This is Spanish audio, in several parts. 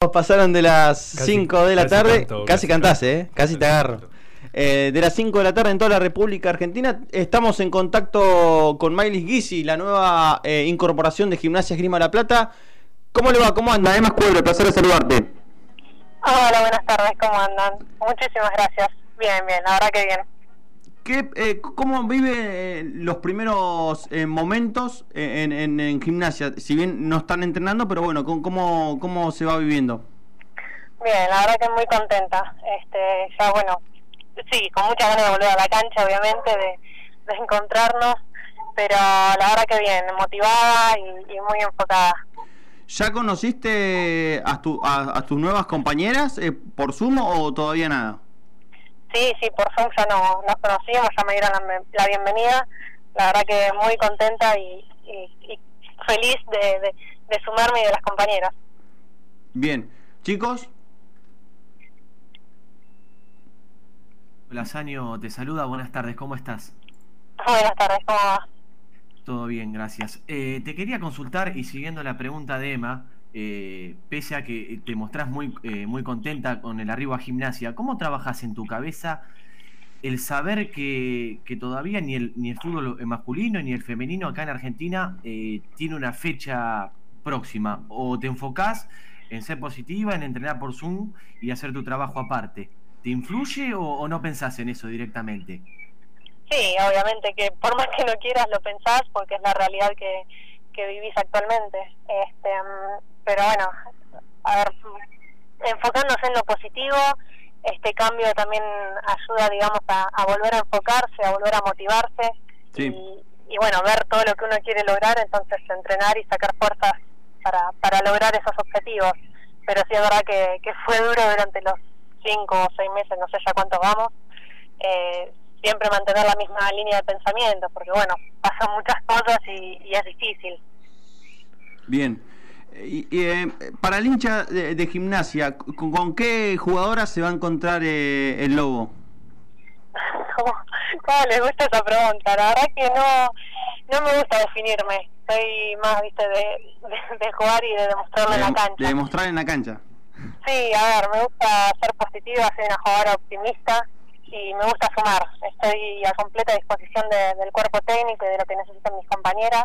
Pasaron de las 5 de la tarde, casi, cantás, ¿eh? Casi, te agarro. Eh, de las 5 de la tarde en toda la República Argentina, estamos en contacto con Miley Guisi, la nueva eh, incorporación de Gimnasia Grima La Plata. ¿Cómo le va? ¿Cómo anda? Emma Cuebro, placer de saludarte. Hola, buenas tardes, ¿cómo andan? Muchísimas gracias. Bien, bien, la verdad que bien. Eh, ¿Cómo vive eh, los primeros eh, momentos en, gimnasia? Si bien no están entrenando, pero bueno, ¿cómo, ¿cómo se va viviendo? Bien, la verdad que muy contenta. Este, ya bueno, sí, con mucha ganas de volver a la cancha, obviamente, de, encontrarnos, pero la verdad que bien, motivada y, muy enfocada. ¿Ya conociste a, a, tus nuevas compañeras por Zoom o todavía nada? Sí, sí, por Zoom ya no, nos conocíamos, ya me dieron la, bienvenida. La verdad que muy contenta y, feliz de, de, sumarme y de las compañeras. Bien, chicos. Hola, Sanio, te saluda. Buenas tardes, ¿cómo estás? Buenas tardes, ¿cómo va? Todo bien, gracias. Eh, te quería consultar y siguiendo la pregunta de Emma, eh, pese a que te mostrás muy, eh, muy contenta con el arribo a gimnasia, ¿cómo trabajas en tu cabeza el saber que, todavía ni el, ni el fútbol masculino ni el femenino acá en Argentina eh, tiene una fecha próxima? ¿O te enfocás en ser positiva, en entrenar por Zoom y hacer tu trabajo aparte? ¿Te influye o, no pensás en eso directamente? Sí, obviamente que por más que no quieras lo pensás porque es la realidad que, que vivís actualmente. Este, mm, pero bueno, a ver, enfocándose en lo positivo, este cambio también ayuda, digamos, a, volver a enfocarse, a volver a motivarse y, bueno, ver todo lo que uno quiere lograr, entonces entrenar y sacar fuerzas para, para lograr esos objetivos. Pero sí es verdad que, que fue duro durante los cinco o seis meses, no sé ya cuánto vamos, eh, siempre mantener la misma línea de pensamiento, porque bueno, pasan muchas cosas y es difícil. Bien. Y, eh, para el hincha de, gimnasia, ¿con, qué jugadora se va a encontrar eh, el Lobo? ¿Cómo, ¿Cómo, les gusta esa pregunta? La verdad que no, no me gusta definirme. Soy más, viste, de, de, jugar y de demostrarlo en la cancha. De demostrar en la cancha. Sí, a ver, me gusta ser positiva, soy una jugadora optimista y me gusta sumar. Estoy a completa disposición del cuerpo técnico y de lo que necesitan mis compañeras,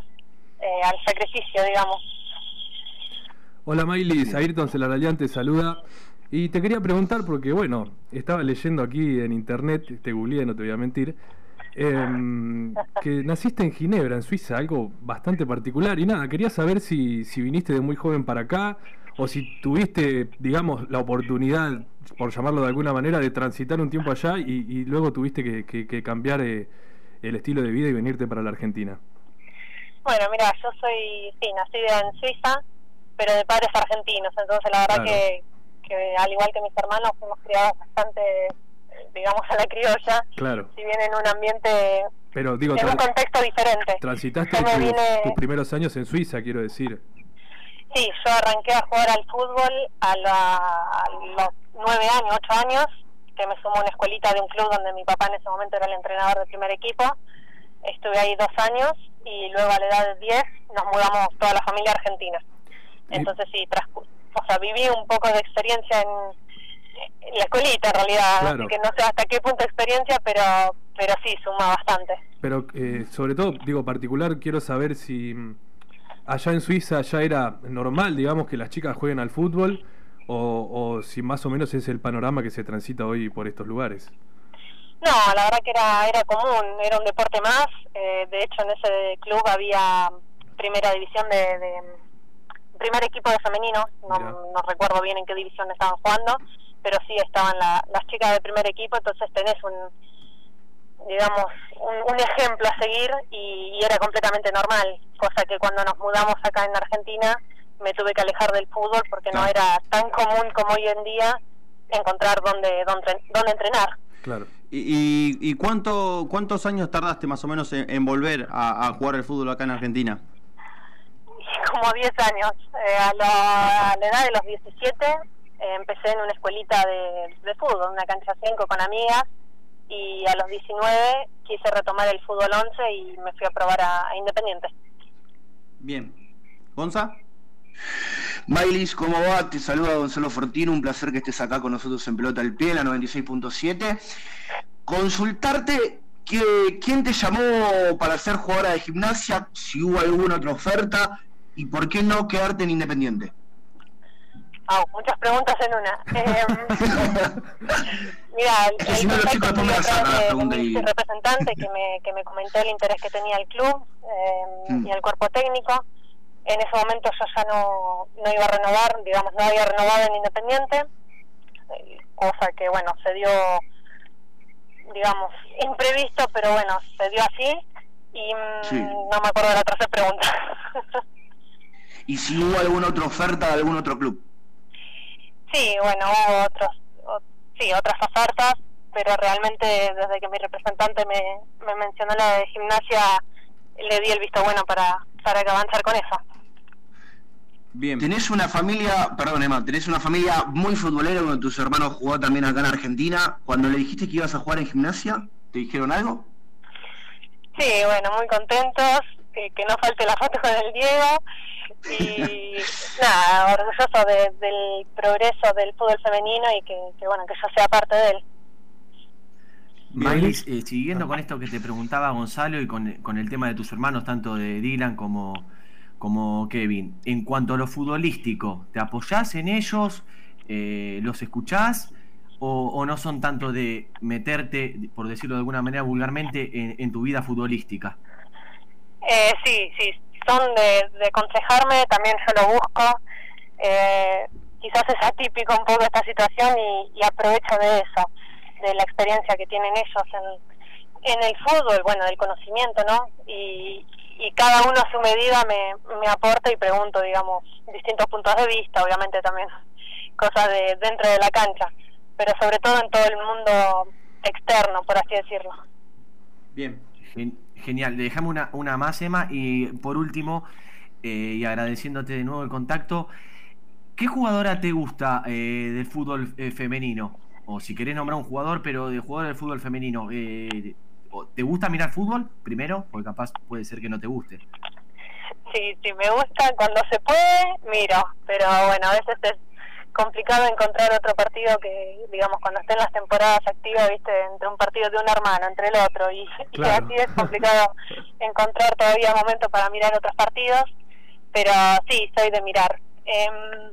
eh, al sacrificio, digamos. Hola Miley, Ayrton Celarayán te saluda. Y te quería preguntar, porque bueno, estaba leyendo aquí en internet, te googleé, no te voy a mentir, em, que naciste en Ginebra, en Suiza, algo bastante particular. Y nada, quería saber si, si viniste de muy joven para acá o si tuviste, digamos, la oportunidad, por llamarlo de alguna manera, de transitar un tiempo allá y, luego tuviste que, cambiar eh, el estilo de vida y venirte para la Argentina. Bueno, mira, yo soy, sí, nacida en Suiza, pero de padres argentinos. Entonces, la verdad que, que, al igual que mis hermanos, fuimos criados bastante, digamos, a la criolla. Claro. Si bien en un ambiente. Pero, digo, en un contexto diferente. Transitaste tus primeros años en Suiza, quiero decir. Sí, yo arranqué a jugar al fútbol a, los nueve años, ocho años, que me sumó a una escuelita de un club donde mi papá en ese momento era el entrenador del primer equipo. Estuve ahí dos años y luego a la edad de diez nos mudamos toda la familia argentina. Entonces sí, o sea, viví un poco de experiencia en, la escuelita en realidad, que no sé hasta qué punto experiencia, pero pero sí, suma bastante. Pero eh, sobre todo, digo, particular, quiero saber si mm, allá en Suiza ya era normal, digamos, que las chicas jueguen al fútbol, o, o si más o menos es el panorama que se transita hoy por estos lugares. No, la verdad que era, era común, era un deporte más. Eh, de hecho, en ese club había primera división de primer equipo de femenino, no, no, recuerdo bien en qué división estaban jugando, pero sí estaban las chicas del primer equipo, entonces tenés un, digamos, un, ejemplo a seguir y, era completamente normal, cosa que cuando nos mudamos acá en Argentina me tuve que alejar del fútbol porque no era tan común como hoy en día encontrar dónde, dónde, dónde entrenar. Claro. ¿Y, y, cuánto, cuántos años tardaste más o menos en, volver a, a jugar el fútbol acá en Argentina? como 10 años. Eh, a, la, edad de los 17 eh, empecé en una escuelita de, de fútbol, una cancha 5 con amigas, y a los 19 quise retomar el fútbol 11 y me fui a probar a, Independiente. Bien. ¿Gonza? Mailis, ¿cómo va? Te saluda Gonzalo Fortino, un placer que estés acá con nosotros en Pelota al Pie, la 96.7. Consultarte que, quién te llamó para ser jugadora de gimnasia, si hubo alguna otra oferta y por qué no quedarte en Independiente. Oh, muchas preguntas en una. Eh, mira, el, el contacto de, mi representante que me, que me comentó el interés que tenía el club eh, mm. y el cuerpo técnico. En ese momento yo ya no, no iba a renovar, digamos, no había renovado en Independiente, cosa que, bueno, se dio, digamos, imprevisto, pero bueno, se dio así y mm, no me acuerdo de la tercera pregunta. ¿Y si hubo alguna otra oferta de algún otro club? Sí, bueno, hubo otros, sí, otras ofertas, pero realmente desde que mi representante me, me mencionó la de gimnasia, le di el visto bueno para, para avanzar con eso. Bien. Tenés una familia, perdón Emma, tenés una familia muy futbolera, donde tus hermanos jugó también acá en Argentina. Cuando le dijiste que ibas a jugar en gimnasia, ¿te dijeron algo? Sí, bueno, muy contentos, que, que no falte la foto con el Diego y nada, orgulloso del progreso del fútbol femenino y que, bueno, que yo sea parte de él. Maris, eh, siguiendo con esto que te preguntaba Gonzalo y con, con, el tema de tus hermanos, tanto de Dylan como, como Kevin, en cuanto a lo futbolístico, ¿te apoyás en ellos? Eh, ¿Los escuchás? O, no son tanto de meterte, por decirlo de alguna manera vulgarmente, en, tu vida futbolística? Eh, sí, sí, son de, de aconsejarme, también yo lo busco. Eh, quizás es atípico un poco esta situación y, aprovecho de eso, de la experiencia que tienen ellos en, en el fútbol, bueno, del conocimiento, ¿no? Y, y cada uno a su medida me, me aporta y pregunto, digamos, distintos puntos de vista, obviamente también cosas de dentro de la cancha, pero sobre todo en todo el mundo externo, por así decirlo. Bien, Genial, dejame una, una más, Emma. Y por último, eh, y agradeciéndote de nuevo el contacto, ¿qué jugadora te gusta eh, del fútbol eh, femenino? O si querés nombrar un jugador, pero de jugador del fútbol femenino. ¿Te gusta mirar fútbol primero? Porque capaz puede ser que no te guste. Sí, sí, me gusta cuando se puede, miro. Pero bueno, a veces es complicado encontrar otro partido que, digamos, cuando estén las temporadas activas, viste, entre un partido de un hermano, entre el otro, y, así es complicado encontrar todavía momento para mirar otros partidos, pero sí, soy de mirar. Eh,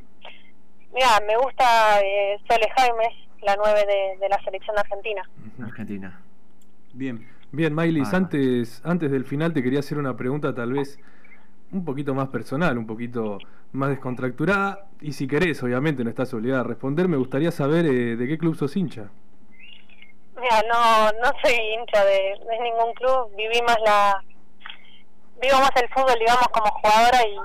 mira, me gusta eh, Sole Jaimes, la nueve de, la selección argentina. Argentina. Bien. Bien, Maylis, antes, antes del final te quería hacer una pregunta tal vez un poquito más personal, un poquito más descontracturada. Y si querés, obviamente no estás obligada a responder, me gustaría saber eh, de qué club sos hincha. Mira, no, no soy hincha de, ningún club, viví más la... Vivo más el fútbol, digamos, como jugadora y,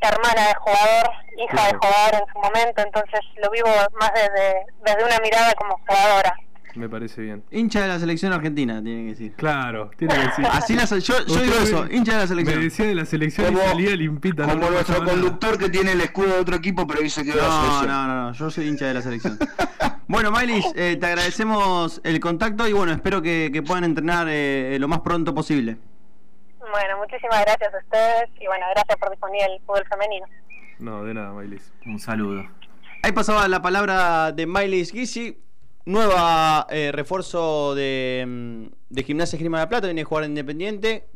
hermana de jugador, hija de jugador en su momento, entonces lo vivo más desde, desde una mirada como jugadora. Me parece bien. Hincha de la selección argentina, tiene que decir. Claro, tiene que decir. Así la, yo, yo digo eso, hincha de la selección. Me decía de la selección y salía limpita. Como no nuestro conductor que tiene el escudo de otro equipo, pero dice que no, no, no, no, yo soy hincha de la selección. bueno, Miley, eh, te agradecemos el contacto y bueno, espero que, que puedan entrenar eh, lo más pronto posible. Bueno, muchísimas gracias a ustedes y bueno, gracias por difundir el fútbol femenino. No, de nada, Mailis. Un saludo. Ahí pasaba la palabra de Miley Gizzi nueva eh, refuerzo de, mm, de Gimnasia Grima de la Plata, viene a jugar Independiente.